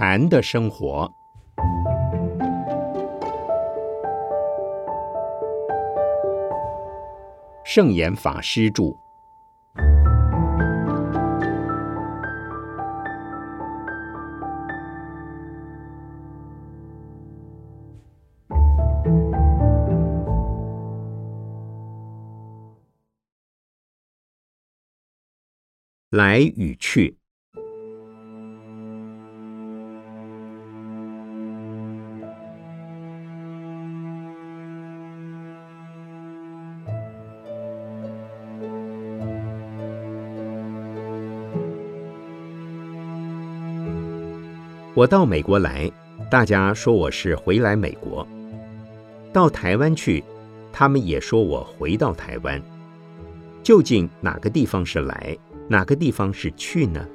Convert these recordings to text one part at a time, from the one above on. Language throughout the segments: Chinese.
禅的生活，圣严法师著。来与去。我到美国来，大家说我是回来美国；到台湾去，他们也说我回到台湾。究竟哪个地方是来，哪个地方是去呢？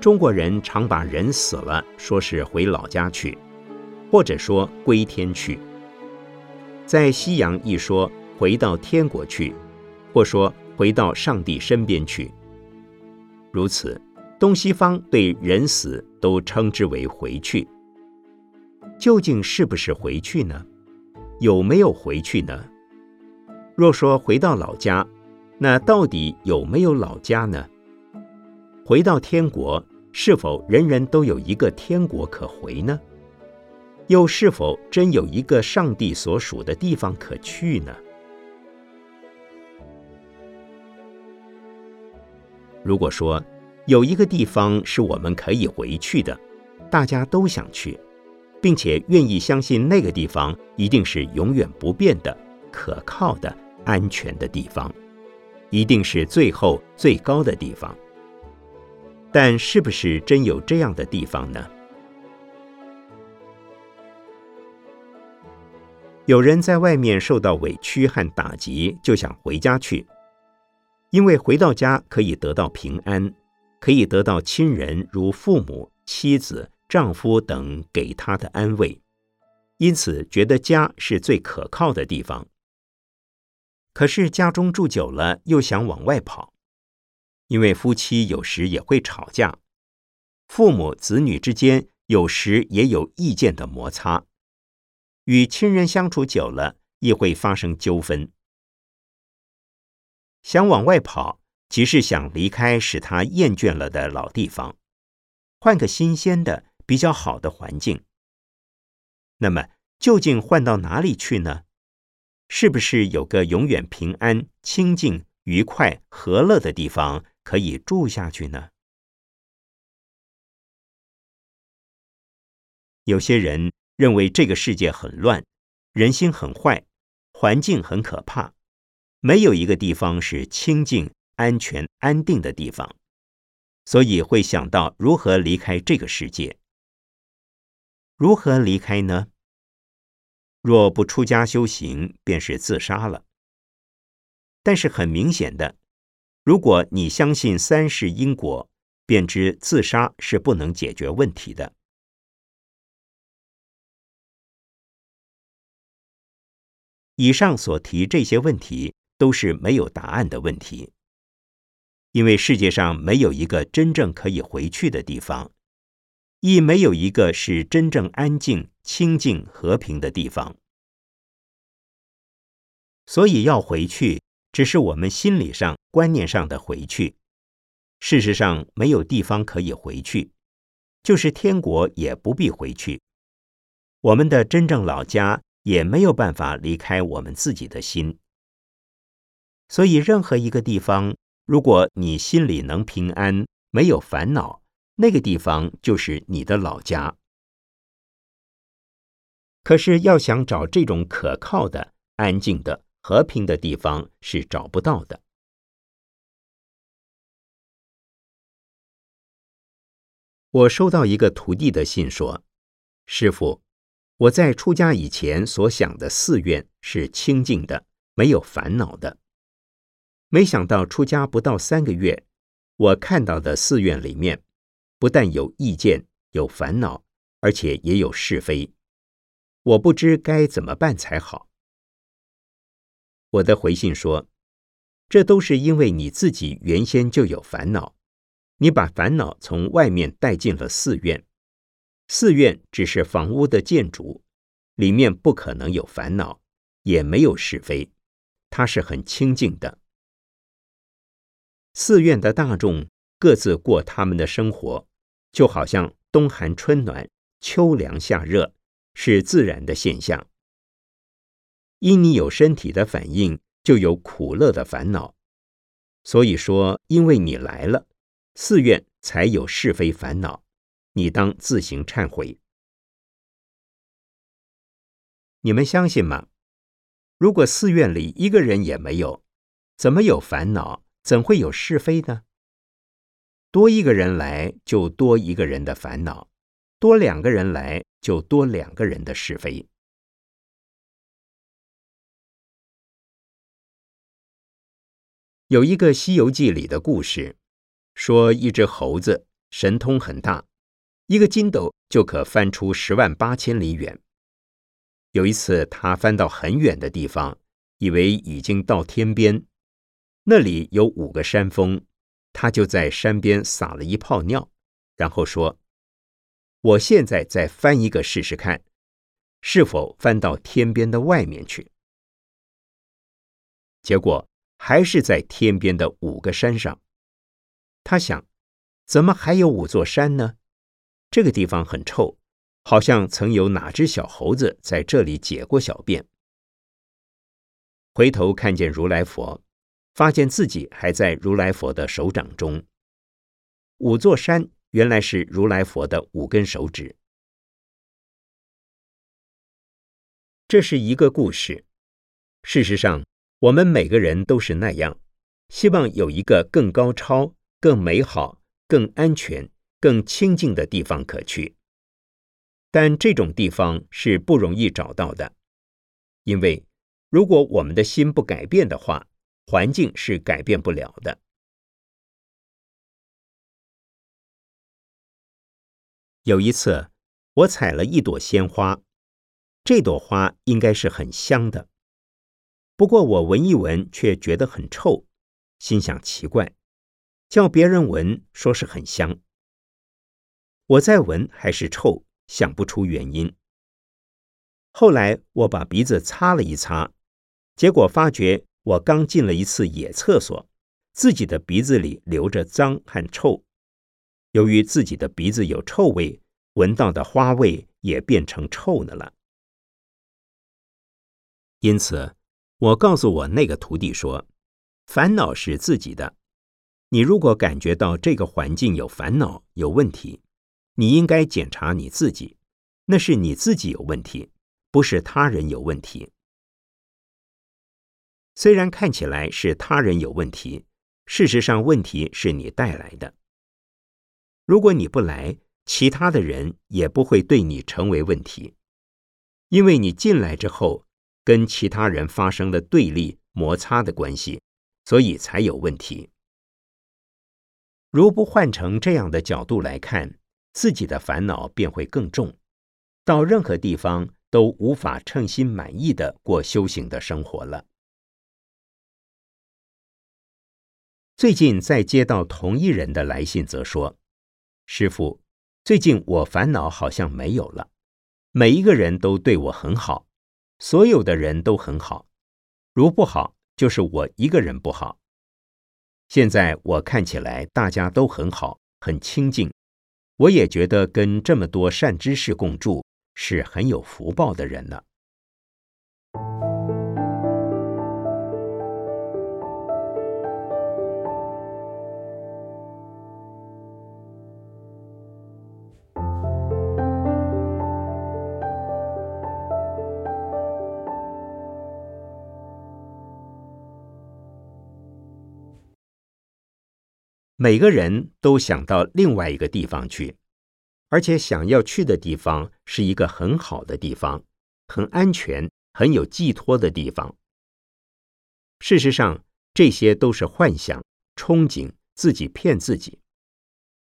中国人常把人死了说是回老家去，或者说归天去。在西洋一说回到天国去，或说回到上帝身边去。如此，东西方对人死都称之为回去。究竟是不是回去呢？有没有回去呢？若说回到老家，那到底有没有老家呢？回到天国，是否人人都有一个天国可回呢？又是否真有一个上帝所属的地方可去呢？如果说有一个地方是我们可以回去的，大家都想去，并且愿意相信那个地方一定是永远不变的、可靠的、安全的地方，一定是最后最高的地方。但是不是真有这样的地方呢？有人在外面受到委屈和打击，就想回家去。因为回到家可以得到平安，可以得到亲人如父母、妻子、丈夫等给他的安慰，因此觉得家是最可靠的地方。可是家中住久了，又想往外跑，因为夫妻有时也会吵架，父母子女之间有时也有意见的摩擦，与亲人相处久了，亦会发生纠纷。想往外跑，即是想离开使他厌倦了的老地方，换个新鲜的、比较好的环境。那么，究竟换到哪里去呢？是不是有个永远平安、清净、愉快、和乐的地方可以住下去呢？有些人认为这个世界很乱，人心很坏，环境很可怕。没有一个地方是清净、安全、安定的地方，所以会想到如何离开这个世界。如何离开呢？若不出家修行，便是自杀了。但是很明显的，如果你相信三世因果，便知自杀是不能解决问题的。以上所提这些问题。都是没有答案的问题，因为世界上没有一个真正可以回去的地方，亦没有一个是真正安静、清净、和平的地方。所以要回去，只是我们心理上、观念上的回去。事实上，没有地方可以回去，就是天国也不必回去。我们的真正老家也没有办法离开我们自己的心。所以，任何一个地方，如果你心里能平安，没有烦恼，那个地方就是你的老家。可是，要想找这种可靠的、安静的、和平的地方，是找不到的。我收到一个徒弟的信说：“师傅，我在出家以前所想的寺院是清净的，没有烦恼的。”没想到出家不到三个月，我看到的寺院里面，不但有意见、有烦恼，而且也有是非。我不知该怎么办才好。我的回信说：这都是因为你自己原先就有烦恼，你把烦恼从外面带进了寺院。寺院只是房屋的建筑，里面不可能有烦恼，也没有是非，它是很清净的。寺院的大众各自过他们的生活，就好像冬寒春暖、秋凉夏热，是自然的现象。因你有身体的反应。就有苦乐的烦恼，所以说，因为你来了，寺院才有是非烦恼，你当自行忏悔。你们相信吗？如果寺院里一个人也没有，怎么有烦恼？怎会有是非呢？多一个人来，就多一个人的烦恼；多两个人来，就多两个人的是非。有一个《西游记》里的故事，说一只猴子神通很大，一个筋斗就可翻出十万八千里远。有一次，他翻到很远的地方，以为已经到天边，那里有五个山峰，他就在山边撒了一泡尿，然后说：“我现在再翻一个试试看，是否翻到天边的外面去。”结果。还是在天边的五个山上，他想，怎么还有五座山呢？这个地方很臭，好像曾有哪只小猴子在这里解过小便。回头看见如来佛，发现自己还在如来佛的手掌中。五座山原来是如来佛的五根手指。这是一个故事，事实上。我们每个人都是那样，希望有一个更高超、更美好、更安全、更清净的地方可去。但这种地方是不容易找到的，因为如果我们的心不改变的话，环境是改变不了的。有一次，我采了一朵鲜花，这朵花应该是很香的。不过我闻一闻，却觉得很臭，心想奇怪，叫别人闻，说是很香。我再闻还是臭，想不出原因。后来我把鼻子擦了一擦，结果发觉我刚进了一次野厕所，自己的鼻子里流着脏和臭。由于自己的鼻子有臭味，闻到的花味也变成臭的了。因此。我告诉我那个徒弟说：“烦恼是自己的。你如果感觉到这个环境有烦恼、有问题，你应该检查你自己，那是你自己有问题，不是他人有问题。虽然看起来是他人有问题，事实上问题是你带来的。如果你不来，其他的人也不会对你成为问题，因为你进来之后。”跟其他人发生了对立摩擦的关系，所以才有问题。如不换成这样的角度来看，自己的烦恼便会更重，到任何地方都无法称心满意的过修行的生活了。最近在接到同一人的来信，则说：“师傅，最近我烦恼好像没有了，每一个人都对我很好。”所有的人都很好，如不好，就是我一个人不好。现在我看起来大家都很好，很清净，我也觉得跟这么多善知识共住是很有福报的人了。每个人都想到另外一个地方去，而且想要去的地方是一个很好的地方，很安全、很有寄托的地方。事实上，这些都是幻想、憧憬，自己骗自己。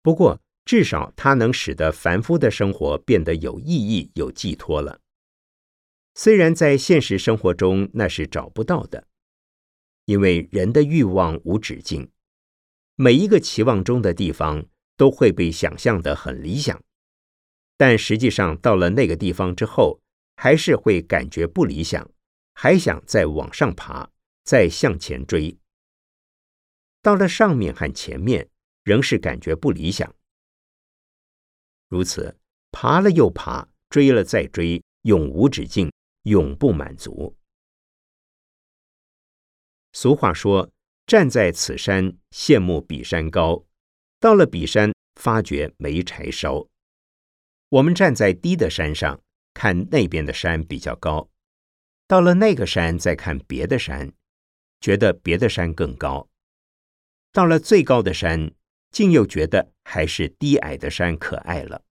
不过，至少它能使得凡夫的生活变得有意义、有寄托了。虽然在现实生活中那是找不到的。因为人的欲望无止境，每一个期望中的地方都会被想象的很理想，但实际上到了那个地方之后，还是会感觉不理想，还想再往上爬，再向前追。到了上面和前面，仍是感觉不理想。如此，爬了又爬，追了再追，永无止境，永不满足。俗话说：“站在此山，羡慕彼山高；到了彼山，发觉没柴烧。”我们站在低的山上，看那边的山比较高；到了那个山，再看别的山，觉得别的山更高；到了最高的山，竟又觉得还是低矮的山可爱了。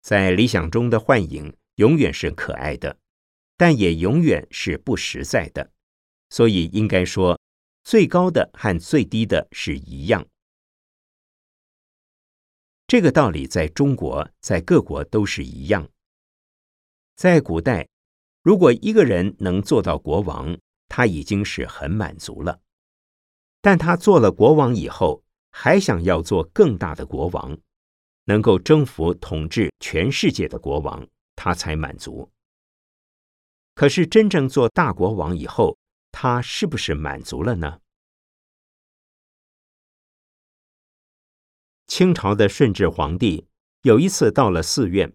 在理想中的幻影，永远是可爱的。但也永远是不实在的，所以应该说，最高的和最低的是一样。这个道理在中国，在各国都是一样。在古代，如果一个人能做到国王，他已经是很满足了。但他做了国王以后，还想要做更大的国王，能够征服统治全世界的国王，他才满足。可是真正做大国王以后，他是不是满足了呢？清朝的顺治皇帝有一次到了寺院，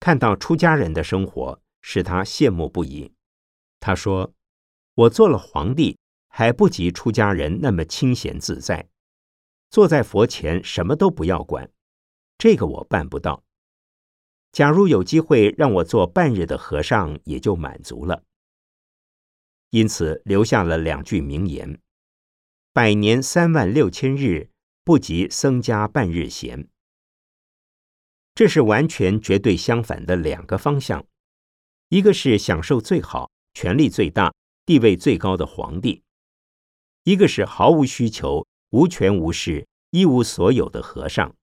看到出家人的生活，使他羡慕不已。他说：“我做了皇帝，还不及出家人那么清闲自在，坐在佛前什么都不要管，这个我办不到。”假如有机会让我做半日的和尚，也就满足了。因此留下了两句名言：“百年三万六千日，不及僧家半日闲。”这是完全绝对相反的两个方向。一个是享受最好、权力最大、地位最高的皇帝；一个是毫无需求、无权无势、一无所有的和尚。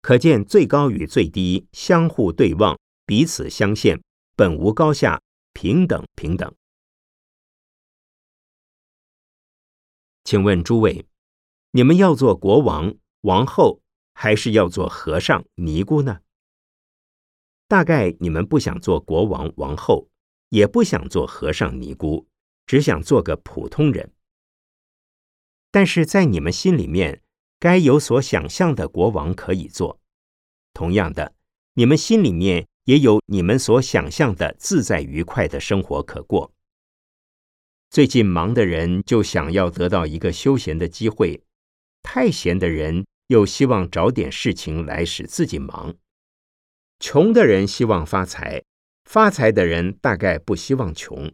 可见最高与最低相互对望，彼此相限，本无高下，平等平等。请问诸位，你们要做国王、王后，还是要做和尚、尼姑呢？大概你们不想做国王、王后，也不想做和尚、尼姑，只想做个普通人。但是在你们心里面。该有所想象的国王可以做，同样的，你们心里面也有你们所想象的自在愉快的生活可过。最近忙的人就想要得到一个休闲的机会，太闲的人又希望找点事情来使自己忙。穷的人希望发财，发财的人大概不希望穷，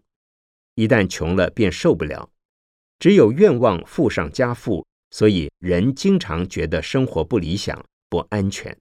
一旦穷了便受不了，只有愿望富上加富。所以，人经常觉得生活不理想、不安全。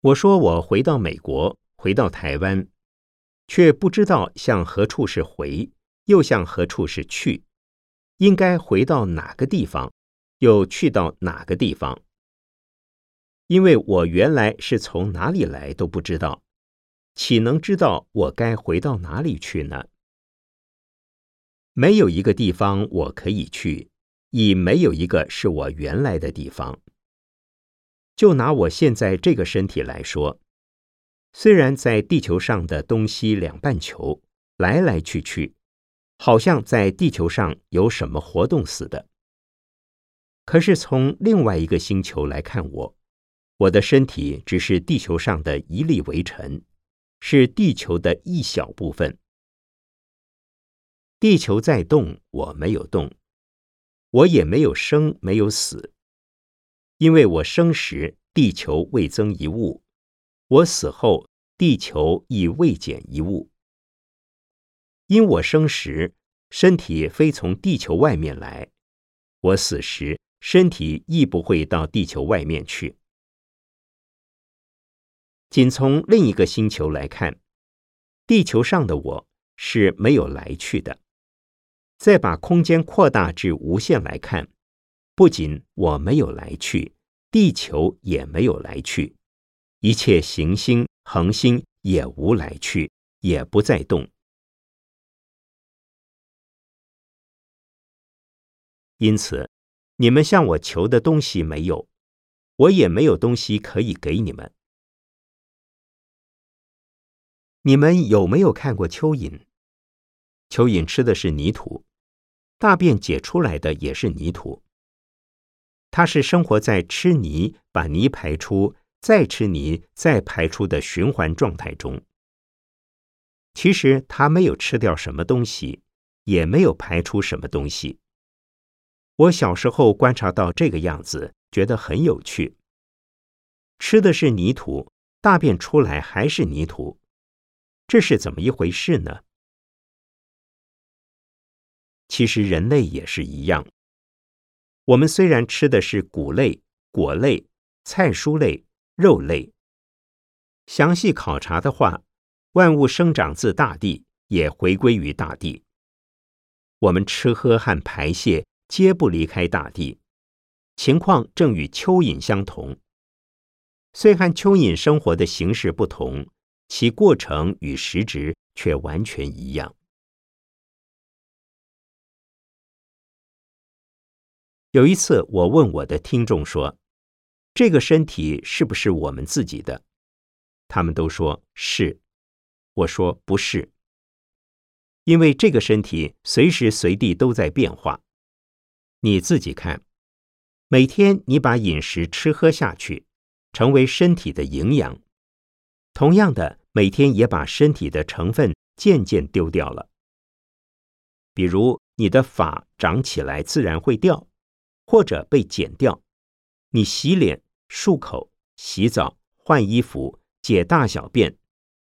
我说，我回到美国，回到台湾。却不知道向何处是回，又向何处是去，应该回到哪个地方，又去到哪个地方？因为我原来是从哪里来都不知道，岂能知道我该回到哪里去呢？没有一个地方我可以去，已没有一个是我原来的地方。就拿我现在这个身体来说。虽然在地球上的东西两半球来来去去，好像在地球上有什么活动似的，可是从另外一个星球来看我，我的身体只是地球上的一粒微尘，是地球的一小部分。地球在动，我没有动，我也没有生，没有死，因为我生时地球未增一物。我死后，地球亦未减一物。因我生时身体非从地球外面来，我死时身体亦不会到地球外面去。仅从另一个星球来看，地球上的我是没有来去的。再把空间扩大至无限来看，不仅我没有来去，地球也没有来去，一切行星、恒星也无来去，也不再动。因此，你们向我求的东西没有，我也没有东西可以给你们。你们有没有看过蚯蚓？蚯蚓吃的是泥土，大便解出来的也是泥土。它是生活在吃泥、把泥排出、再吃泥、再排出的循环状态中。其实它没有吃掉什么东西，也没有排出什么东西。我小时候观察到这个样子，觉得很有趣。吃的是泥土，大便出来还是泥土，这是怎么一回事呢？其实人类也是一样。我们虽然吃的是谷类、果类、菜蔬类、肉类，详细考察的话，万物生长自大地，也回归于大地。我们吃喝和排泄。皆不离开大地，情况正与蚯蚓相同。虽和蚯蚓生活的形式不同，其过程与实质却完全一样。有一次，我问我的听众说：“这个身体是不是我们自己的？”他们都说是。我说不是，因为这个身体随时随地都在变化。你自己看，每天你把饮食吃喝下去，成为身体的营养。同样的，每天也把身体的成分渐渐丢掉了。比如，你的发长起来自然会掉，或者被剪掉。你洗脸、漱口、洗澡、换衣服、解大小便，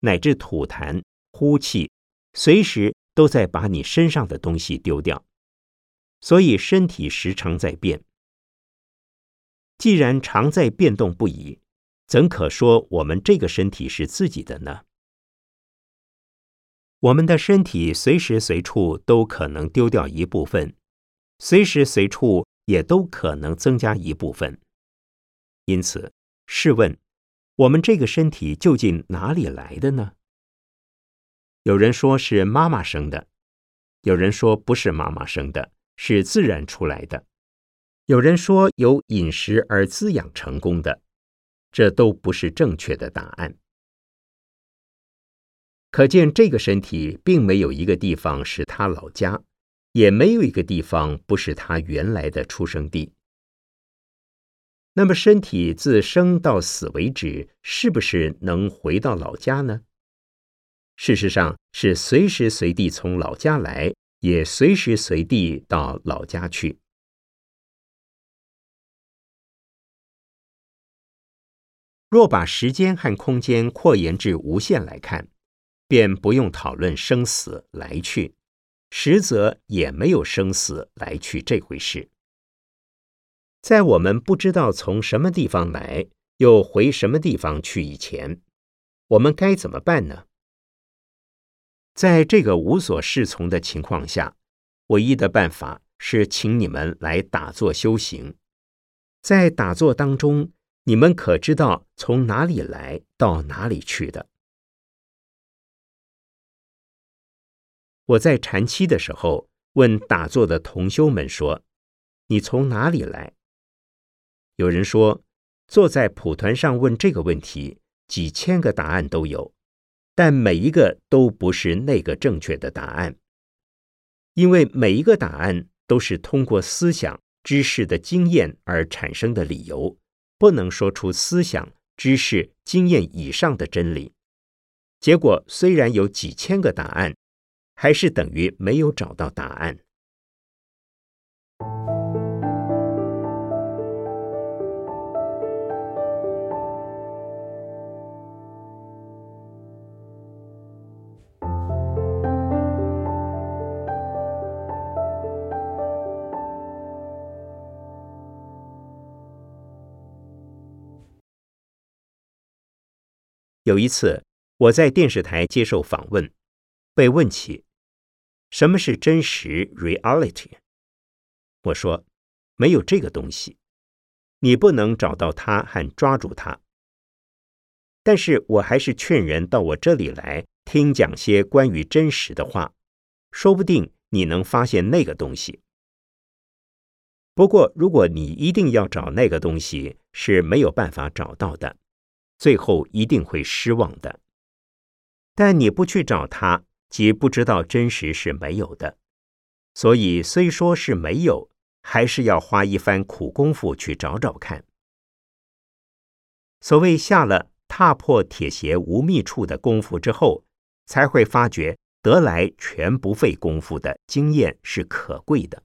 乃至吐痰、呼气，随时都在把你身上的东西丢掉。所以身体时常在变。既然常在变动不已，怎可说我们这个身体是自己的呢？我们的身体随时随处都可能丢掉一部分，随时随处也都可能增加一部分。因此，试问，我们这个身体究竟哪里来的呢？有人说是妈妈生的，有人说不是妈妈生的。是自然出来的。有人说由饮食而滋养成功的，这都不是正确的答案。可见这个身体并没有一个地方是他老家，也没有一个地方不是他原来的出生地。那么，身体自生到死为止，是不是能回到老家呢？事实上，是随时随地从老家来。也随时随地到老家去。若把时间和空间扩延至无限来看，便不用讨论生死来去，实则也没有生死来去这回事。在我们不知道从什么地方来，又回什么地方去以前，我们该怎么办呢？在这个无所适从的情况下，唯一的办法是请你们来打坐修行。在打坐当中，你们可知道从哪里来到哪里去的？我在禅期的时候问打坐的同修们说：“你从哪里来？”有人说，坐在蒲团上问这个问题，几千个答案都有。但每一个都不是那个正确的答案，因为每一个答案都是通过思想、知识的经验而产生的理由，不能说出思想、知识、经验以上的真理。结果虽然有几千个答案，还是等于没有找到答案。有一次，我在电视台接受访问，被问起什么是真实 （reality）。我说，没有这个东西，你不能找到它和抓住它。但是我还是劝人到我这里来听讲些关于真实的话，说不定你能发现那个东西。不过，如果你一定要找那个东西，是没有办法找到的，最后一定会失望的。但你不去找它，即不知道真实是没有的。所以，虽说是没有。还是要花一番苦功夫去找找看。所谓下了踏破铁鞋无觅处的功夫之后，才会发觉得来全不费功夫的经验是可贵的。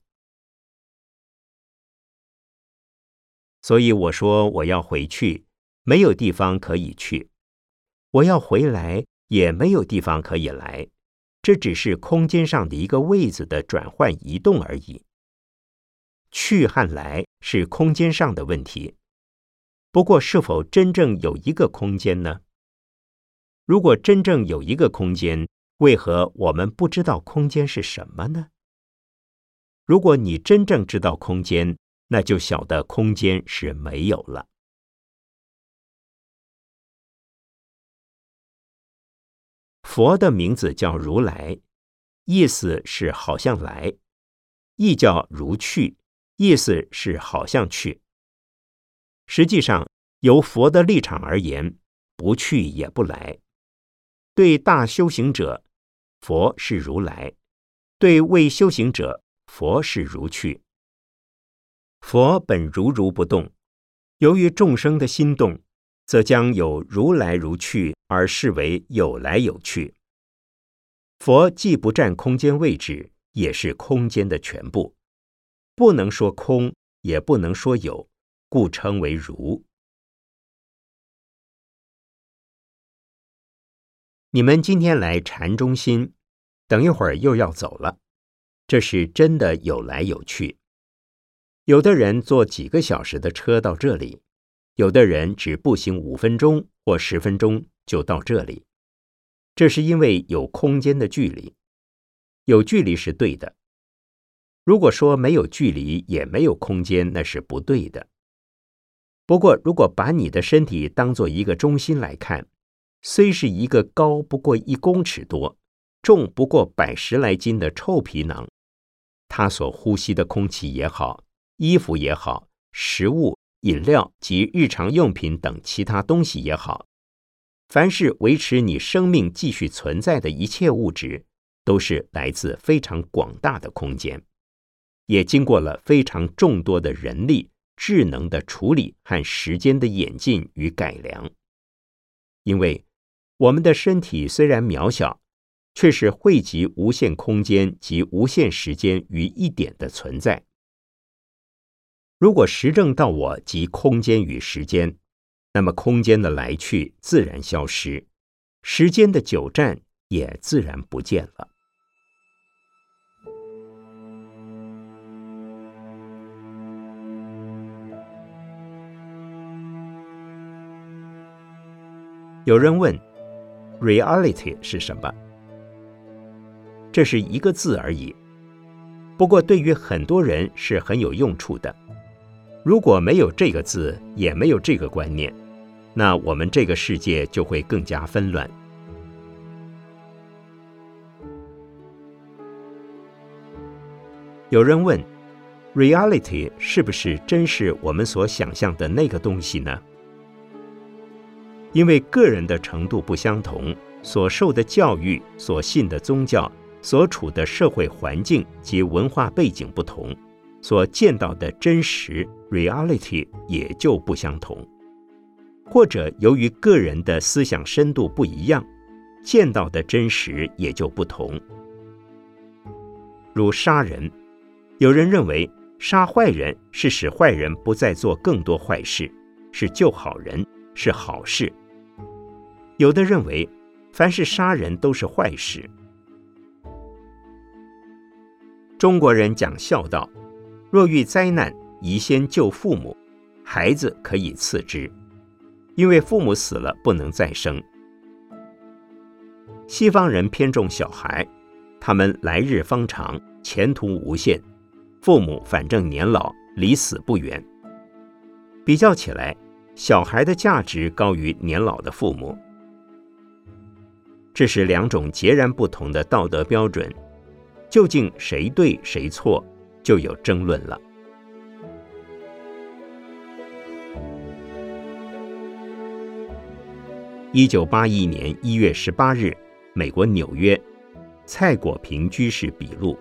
所以我说我要回去，没有地方可以去；我要回来，也没有地方可以来。这只是空间上的一个位子的转换移动而已。去和来是空间上的问题，不过是否真正有一个空间呢？如果真正有一个空间，为何我们不知道空间是什么呢？如果你真正知道空间，那就晓得空间是没有了。佛的名字叫如来，意思是好像来，亦叫如去。意思是好像去，实际上由佛的立场而言，不去也不来。对大修行者，佛是如来；对未修行者，佛是如去。佛本如如不动，由于众生的心动，则将有如来如去，而视为有来有去。佛既不占空间位置，也是空间的全部。不能说空，也不能说有，故称为如。你们今天来禅中心，等一会儿又要走了，这是真的有来有去。有的人坐几个小时的车到这里，有的人只步行五分钟或十分钟就到这里，这是因为有空间的距离，有距离是对的。如果说没有距离也没有空间，那是不对的。不过，如果把你的身体当做一个中心来看，虽是一个高不过一公尺多、重不过百十来斤的臭皮囊，它所呼吸的空气也好，衣服也好，食物、饮料及日常用品等其他东西也好，凡是维持你生命继续存在的一切物质，都是来自非常广大的空间。也经过了非常众多的人力、智能的处理和时间的演进与改良。因为我们的身体虽然渺小，却是汇集无限空间及无限时间于一点的存在。如果实证到我及空间与时间，那么空间的来去自然消失，时间的久站也自然不见了。有人问：“reality 是什么？”这是一个字而已，不过对于很多人是很有用处的。如果没有这个字，也没有这个观念，那我们这个世界就会更加纷乱。有人问：“reality 是不是真是我们所想象的那个东西呢？”因为个人的程度不相同，所受的教育、所信的宗教、所处的社会环境及文化背景不同，所见到的真实 （reality） 也就不相同。或者由于个人的思想深度不一样，见到的真实也就不同。如杀人，有人认为杀坏人是使坏人不再做更多坏事，是救好人，是好事。有的认为，凡是杀人都是坏事。中国人讲孝道，若遇灾难，宜先救父母，孩子可以次之，因为父母死了不能再生，西方人偏重小孩，他们来日方长，前途无限，父母反正年老，离死不远。比较起来，小孩的价值高于年老的父母。这是两种截然不同的道德标准，究竟谁对谁错，就有争论了。一九八一年一月十八日，美国纽约，蔡果平居士笔录。